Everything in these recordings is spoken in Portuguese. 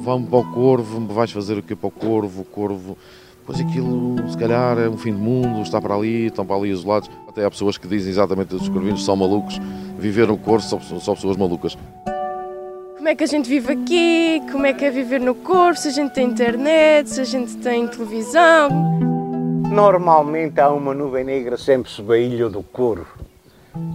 vamos para o Corvo, vais fazer o que para o Corvo, o Corvo... Pois aquilo, se calhar, é um fim do mundo, está para ali, estão para ali isolados. Até há pessoas que dizem exatamente que os corvinos são malucos, viver no Corvo são, são pessoas malucas. Como é que a gente vive aqui? Como é que é viver no Corvo? Se a gente tem internet, se a gente tem televisão? Normalmente há uma nuvem negra sempre sobre a Ilha do Corvo.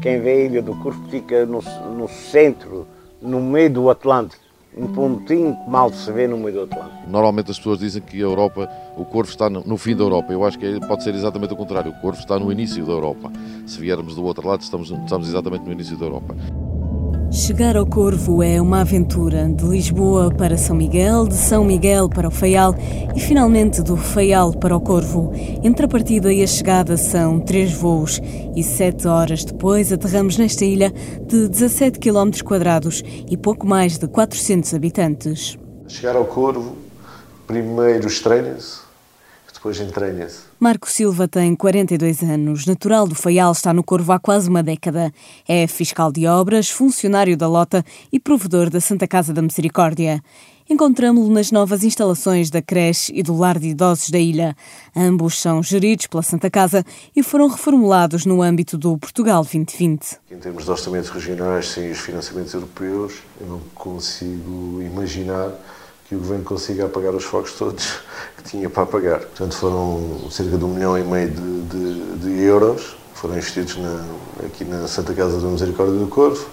Quem vê a Ilha do Corvo fica no, no centro, no meio do Atlântico um pontinho que mal se vê no meio do Atlântico. Normalmente as pessoas dizem que a Europa, o Corvo está no, fim da Europa. Eu acho que pode ser exatamente o contrário. O Corvo está no início da Europa. Se viermos do outro lado, estamos, estamos exatamente no início da Europa. Chegar ao Corvo é uma aventura de Lisboa para São Miguel, de São Miguel para o Faial e finalmente do Faial para o Corvo. Entre a partida e a chegada são três voos e sete horas depois aterramos nesta ilha de 17 km quadrados e pouco mais de 400 habitantes. Chegar ao Corvo, primeiro estranha-se, depois entranha-se. Marco Silva tem 42 anos, natural do Faial, está no Corvo há quase uma década. É fiscal de obras, funcionário da Lota e provedor da Santa Casa da Misericórdia. Encontramos-lo nas novas instalações da creche e do lar de idosos da ilha. Ambos são geridos pela Santa Casa e foram reformulados no âmbito do Portugal 2020. Em termos de orçamentos regionais, sem os financiamentos europeus, eu não consigo imaginar que o governo consiga apagar os fogos todos que tinha para apagar. Portanto, foram cerca de um milhão e meio de, de, de euros foram investidos na, aqui na Santa Casa da Misericórdia do Corvo,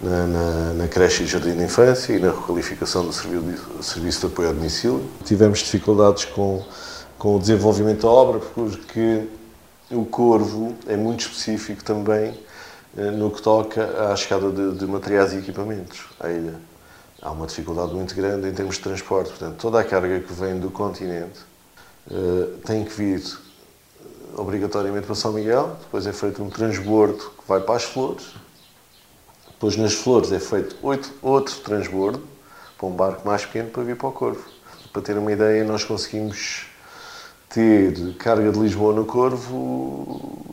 na, na, na, creche e jardim de infância e na requalificação do serviço, serviço de apoio ao domicílio. Tivemos dificuldades com, com o desenvolvimento da obra porque o Corvo é muito específico também eh, no que toca à chegada de, de materiais e equipamentos à ilha há uma dificuldade muito grande em termos de transporte. Portanto, toda a carga que vem do continente uh, tem que vir eh, obrigatoriamente para São Miguel, depois é feito um transbordo que vai para as flores, depois nas flores é feito oito, outro transbordo para um barco mais pequeno para vir para o Corvo. Para ter uma ideia, nós conseguimos ter carga de Lisboa no Corvo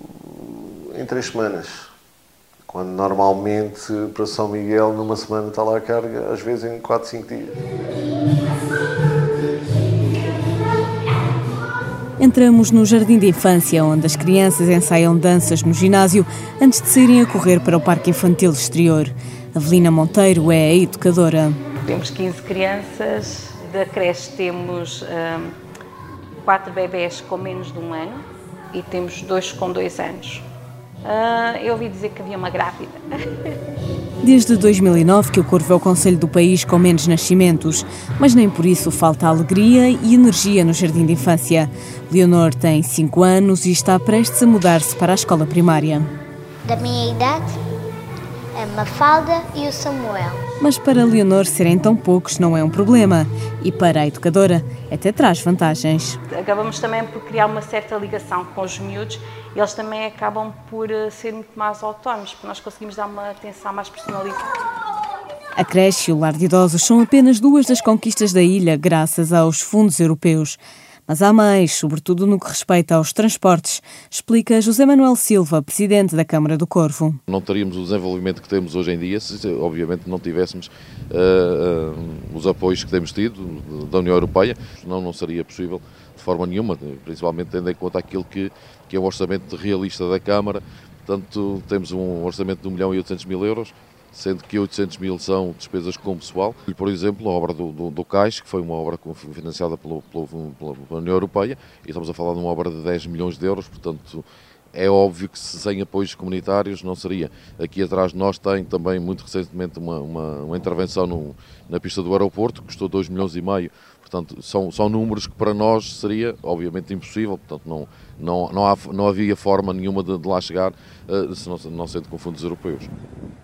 em três semanas. Quando normalmente para São Miguel numa semana está lá a carga, às vezes em 4, 5 dias. Entramos no jardim de infância, onde as crianças ensaiam danças no ginásio antes de saírem a correr para o parque infantil exterior. Avelina Monteiro é a educadora. Temos 15 crianças, da creche temos hum, 4 bebés com menos de um ano e temos dois com dois anos. Uh, eu ouvi dizer que havia uma grávida. Desde 2009 que o Corvo é o conselho do país com menos nascimentos, mas nem por isso falta alegria e energia no jardim de infância. Leonor tem 5 anos e está prestes a mudar-se para a escola primária. Da minha idade, a Mafalda e o Samuel. Mas para Leonor serem tão poucos não é um problema e para a educadora até traz vantagens. Acabamos também por criar uma certa ligação com os miúdos eles também acabam por eh, ser muito mais autónomos, porque nós conseguimos dar uma atenção mais personalizada. A creche e o lar de idosos são apenas duas das conquistas da ilha, graças aos fundos europeus. Mas há mais, sobretudo no que respeita aos transportes, explica José Manuel Silva, presidente da Câmara do Corvo. Não teríamos o desenvolvimento que temos hoje em dia se, obviamente, não tivéssemos uh, uh, os apoios que temos tido da União Europeia. Não, não seria possível de forma nenhuma, principalmente tendo em conta aquilo que, que é o orçamento realista da Câmara. Portanto, temos um orçamento de 1 milhão e 800 mil euros, sendo que 800 mil são despesas com pessoal. Por exemplo, a obra do, do, do CAIS, que foi uma obra financiada pela, pela, pela União Europeia, e estamos a falar de uma obra de 10 milhões de euros, portanto, é óbvio que sem apoios comunitários não seria. Aqui atrás de nós tem também, muito recentemente, uma, uma, uma intervenção no, na pista do aeroporto, que custou 2 milhões e meio Portanto, são, são números que para nós seria, obviamente, impossível. Portanto, não, não, não, há, não havia forma nenhuma de, de lá chegar, uh, se não, não sendo com fundos europeus.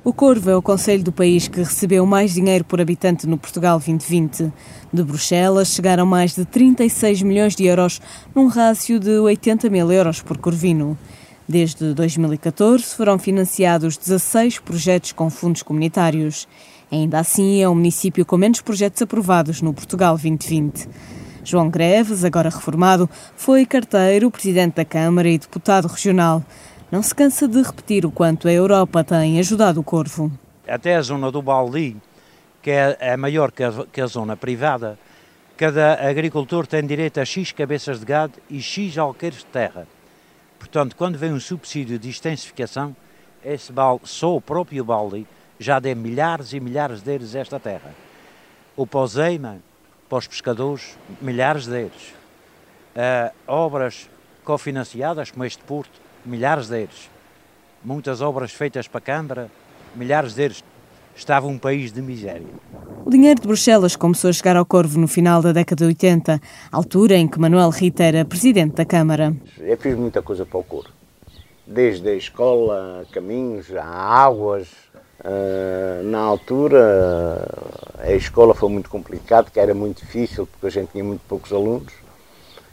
O Corvo é o conselho do país que recebeu mais dinheiro por habitante no Portugal 2020. De Bruxelas chegaram mais de 36 milhões de euros, num rácio de 80 mil euros por corvino. Desde 2014 foram financiados 16 projetos com fundos comunitários. Ainda assim, é o município com menos projetos aprovados no Portugal 2020. João Greves, agora reformado, foi carteiro, presidente da Câmara e deputado regional. Não se cansa de repetir o quanto a Europa tem ajudado o Corvo. Até a zona do Baldi que é, maior que a, que a zona privada, cada agricultor tem direito a X cabeças de gado e X alqueires de terra. Portanto, quando vem um subsídio de extensificação, esse balde, só o próprio balde já dê milhares e milhares deles esta terra. O Poseima, para os pescadores, milhares deles. Uh, obras cofinanciadas, como este Porto, milhares deles. Muitas obras feitas para a Câmara, milhares deles. Estava um país de miséria. O dinheiro de Bruxelas começou a chegar ao Corvo no final da década de 80, altura em que Manuel Rita era presidente da Câmara. Eu fiz muita coisa para o Corvo. Desde a escola, caminhos, águas. Uh, na altura, a escola foi muito complicada, que era muito difícil, porque a gente tinha muito poucos alunos.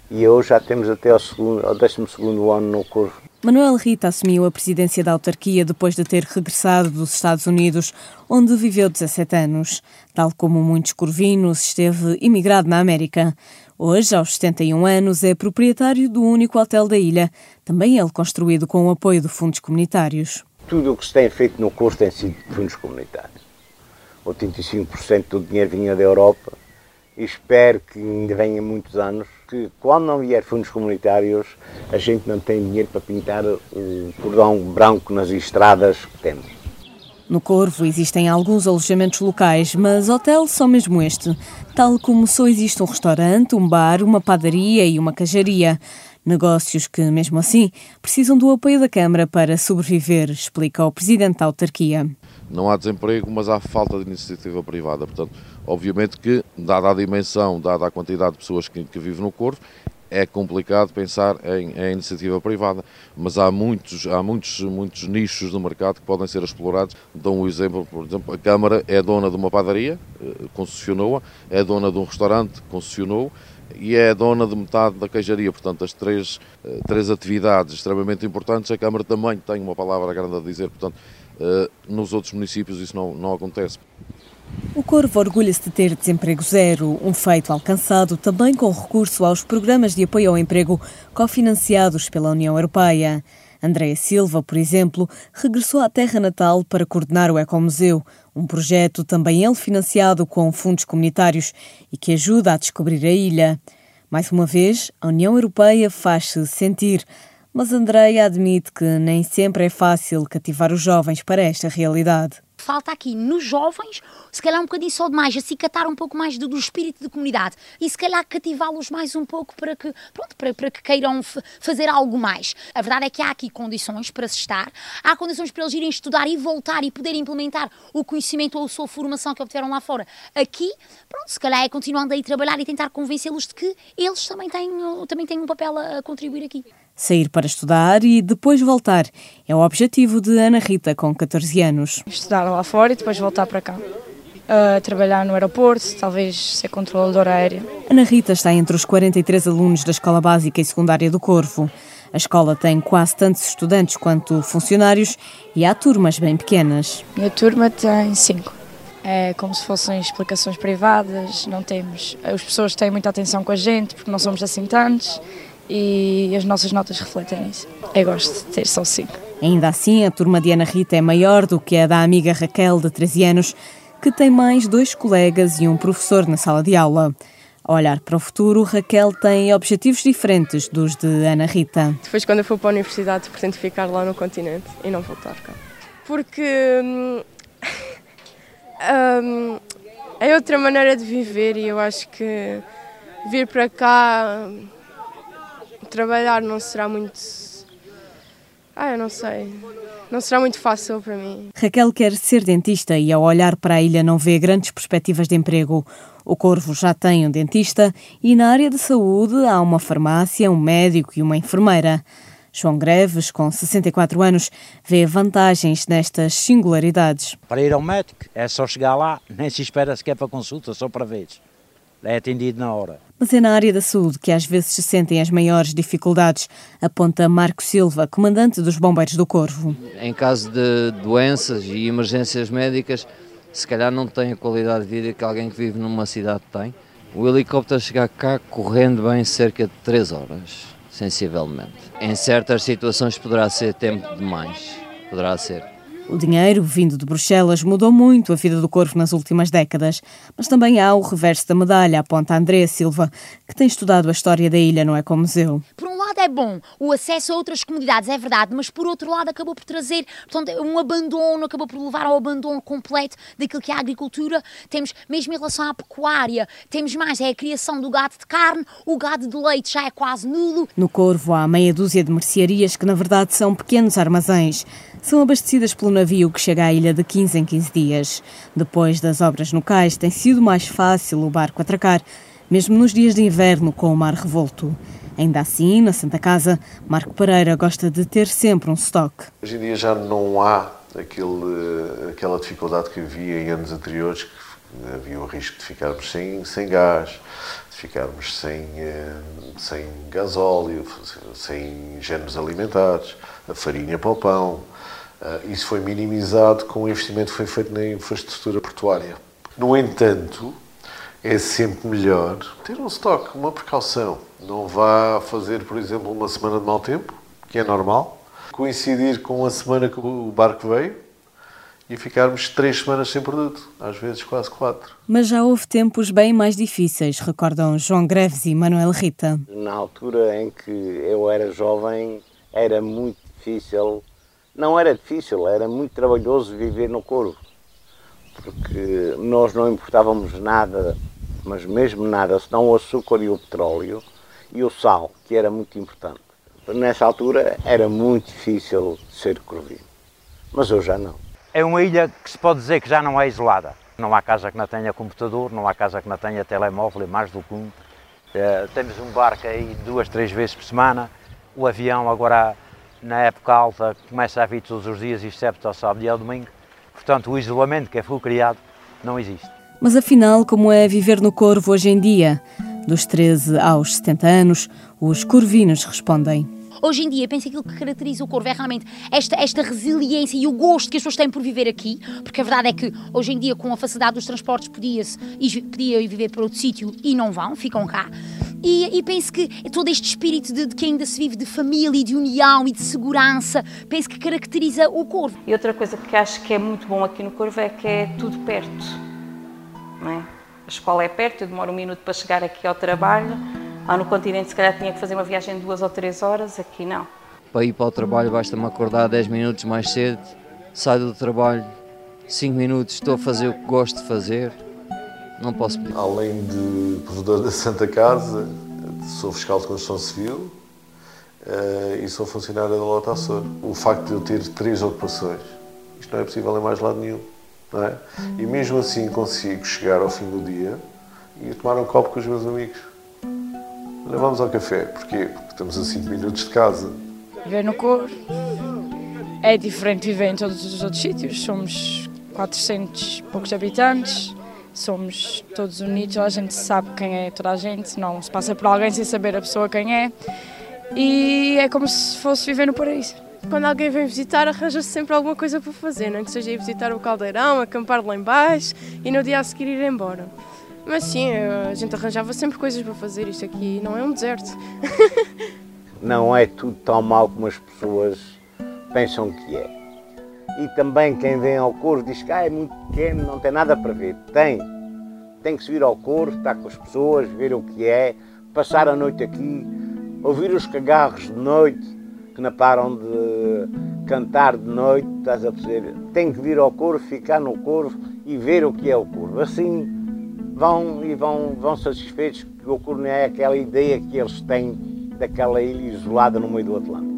E hoje já temos até ao, segundo, ao 12 ano no Corvo Manuel Rita assumiu a presidência da autarquia depois de ter regressado dos Estados Unidos, onde viveu 17 anos. Tal como muitos corvinos, esteve imigrado na América. Hoje, aos 71 anos, é proprietário do único hotel da ilha, também ele construído com o apoio de fundos comunitários. Tudo o que se tem feito no curso tem sido de fundos comunitários. 85% do dinheiro vinha da Europa espero que ainda venha muitos anos que quando não vier fundos comunitários a gente não tem dinheiro para pintar o cordão branco nas estradas que temos. No Corvo existem alguns alojamentos locais, mas hotel só mesmo este, tal como só existe um restaurante, um bar, uma padaria e uma cajaria. Negócios que, mesmo assim, precisam do apoio da Câmara para sobreviver, explica o Presidente da autarquia. Não há desemprego, mas há falta de iniciativa privada. Portanto, obviamente que, dada a dimensão, dada a quantidade de pessoas que, que vivem no Corvo, é complicado pensar em, em, iniciativa privada, mas há muitos, há muitos, muitos nichos do mercado que podem ser explorados. Dou um exemplo, por exemplo, a Câmara é dona de uma padaria, eh, concessionou-a, é dona de um restaurante, concessionou e é dona de metade da queijaria. Portanto, as três, eh, três atividades extremamente importantes, a Câmara também tem uma palavra grande a dizer. Portanto, Uh, nos outros municípios isso não, não acontece. O Corvo orgulha-se de ter desemprego zero, um feito alcançado também com recurso aos programas de apoio ao emprego cofinanciados pela União Europeia. Andréa Silva, por exemplo, regressou à terra natal para coordenar o Ecomuseu, um projeto também ele financiado com fundos comunitários e que ajuda a descobrir a ilha. Mais uma vez, a União Europeia faz-se sentir mas Andreia admite que nem sempre é fácil cativar os jovens para esta realidade falta aqui nos jovens, se calhar um bocadinho só demais, acicatar um pouco mais do, do espírito de comunidade e se calhar cativá-los mais um pouco para que, pronto, para, para que queiram fazer algo mais. A verdade é que há aqui condições para se estar, há condições para eles irem estudar e voltar e poder implementar o conhecimento ou a sua formação que obtiveram lá fora. Aqui, pronto, se calhar é continuando aí trabalhar e tentar convencê-los de que eles também têm, também têm um papel a contribuir aqui. Sair para estudar e depois voltar é o objetivo de Ana Rita, com 14 anos. Estudar lá fora e depois voltar para cá. Uh, trabalhar no aeroporto, talvez ser controladora aérea. Ana Rita está entre os 43 alunos da Escola Básica e Secundária do Corvo. A escola tem quase tantos estudantes quanto funcionários e há turmas bem pequenas. Minha turma tem cinco. É como se fossem explicações privadas, não temos. As pessoas têm muita atenção com a gente porque não somos assim tantos e as nossas notas refletem isso. Eu gosto de ter só 5. Ainda assim, a turma de Ana Rita é maior do que a da amiga Raquel, de 13 anos, que tem mais dois colegas e um professor na sala de aula. A olhar para o futuro, Raquel tem objetivos diferentes dos de Ana Rita. Depois, quando eu for para a universidade, pretendo ficar lá no continente e não voltar cá. Porque hum, hum, é outra maneira de viver e eu acho que vir para cá trabalhar não será muito. Ah, eu não sei. Não será muito fácil para mim. Raquel quer ser dentista e, ao olhar para a ilha, não vê grandes perspectivas de emprego. O Corvo já tem um dentista e, na área de saúde, há uma farmácia, um médico e uma enfermeira. João Greves, com 64 anos, vê vantagens nestas singularidades. Para ir ao médico é só chegar lá, nem se espera sequer para consulta, só para vez. É atendido na hora. Mas é na área da saúde que às vezes se sentem as maiores dificuldades, aponta Marco Silva, comandante dos Bombeiros do Corvo. Em caso de doenças e emergências médicas, se calhar não tem a qualidade de vida que alguém que vive numa cidade tem. O helicóptero chega cá correndo bem cerca de 3 horas, sensivelmente. Em certas situações poderá ser tempo demais, poderá ser. O dinheiro vindo de Bruxelas mudou muito a vida do Corvo nas últimas décadas, mas também há o reverso da medalha, aponta André Silva, que tem estudado a história da ilha no Ecomuseu. Por um lado é bom o acesso a outras comunidades, é verdade, mas por outro lado acabou por trazer portanto, um abandono, acabou por levar ao abandono completo daquilo que é a agricultura. Temos, mesmo em relação à pecuária, temos mais, é a criação do gado de carne, o gado de leite já é quase nulo. No Corvo há meia dúzia de mercearias que na verdade são pequenos armazéns. São abastecidas pelo navio que chega à ilha de 15 em 15 dias. Depois das obras no cais, tem sido mais fácil o barco atracar, mesmo nos dias de inverno com o mar revolto. Ainda assim, na Santa Casa, Marco Pereira gosta de ter sempre um estoque. Hoje em dia já não há aquele, aquela dificuldade que havia em anos anteriores, que havia o risco de ficarmos sem, sem gás, de ficarmos sem, eh, sem gasóleo, sem géneros alimentares, a farinha para o pão. Eh, isso foi minimizado com o investimento que foi feito na infraestrutura portuária. No entanto, é sempre melhor ter um estoque, uma precaução. Não vá fazer, por exemplo, uma semana de mau tempo, que é normal, coincidir com a semana que o barco veio e ficarmos três semanas sem produto, às vezes quase quatro. Mas já houve tempos bem mais difíceis, recordam João Greves e Manuel Rita. Na altura em que eu era jovem, era muito difícil, não era difícil, era muito trabalhoso viver no Corvo, porque nós não importávamos nada mas mesmo nada, senão o açúcar e o petróleo e o sal, que era muito importante. Nessa altura era muito difícil ser corvino, mas eu já não. É uma ilha que se pode dizer que já não é isolada. Não há casa que não tenha computador, não há casa que não tenha telemóvel e mais do que um. É, temos um barco aí duas, três vezes por semana. O avião agora, na época alta, começa a vir todos os dias, excepto ao sábado e ao domingo. Portanto, o isolamento que foi criado não existe. Mas afinal, como é viver no Corvo hoje em dia? Dos 13 aos 70 anos, os corvinos respondem. Hoje em dia, penso que aquilo que caracteriza o Corvo é realmente esta, esta resiliência e o gosto que as pessoas têm por viver aqui, porque a verdade é que hoje em dia, com a facilidade dos transportes, podia-se podia ir viver para outro sítio e não vão, ficam cá. E, e, penso que todo este espírito de, de, que ainda se vive de família e de união e de segurança, penso que caracteriza o Corvo. E outra coisa que acho que é muito bom aqui no Corvo é que é tudo perto não é? A escola é perto, eu demoro um minuto para chegar aqui ao trabalho. Lá no continente, se calhar, tinha que fazer uma viagem de duas ou três horas, aqui não. Para ir para o trabalho, basta-me acordar 10 minutos mais cedo, saio do trabalho, 5 minutos, estou a fazer o que gosto de fazer, não posso pedir. Além de provedor da Santa Casa, sou fiscal de construção civil uh, e sou funcionário da Lota Açor. O facto de eu ter três ocupações, isto não é possível em mais lado nenhum. É? E mesmo assim consigo chegar ao fim do dia e tomar um copo com os meus amigos. Olha, vamos ao café. Porquê? Porque estamos a 5 minutos de casa. Viver no Cor é diferente de viver em todos os outros sítios. Somos 400 poucos habitantes, somos todos unidos, a gente sabe quem é toda a gente, não se passa por alguém sem saber a pessoa quem é. E é como se fosse viver no paraíso. Quando alguém vem visitar, arranja-se sempre alguma coisa para fazer, não é? que seja ir visitar o caldeirão, acampar lá embaixo e no dia a seguir ir embora. Mas sim, a gente arranjava sempre coisas para fazer, isto aqui não é um deserto. não é tudo tão mal como as pessoas pensam que é. E também quem vem ao Corvo diz que ah, é muito pequeno, não tem nada para ver. Tem. Tem que subir ao Corvo, estar com as pessoas, ver o que é, passar a noite aqui, ouvir os cagarros de noite, que não param de cantar de noite, estás a perceber? Tem que vir ao corvo, ficar no corvo e ver o que é o corvo. Assim vão e vão, vão satisfeitos que o corvo não é aquela ideia que eles têm daquela ilha isolada no meio do Atlântico.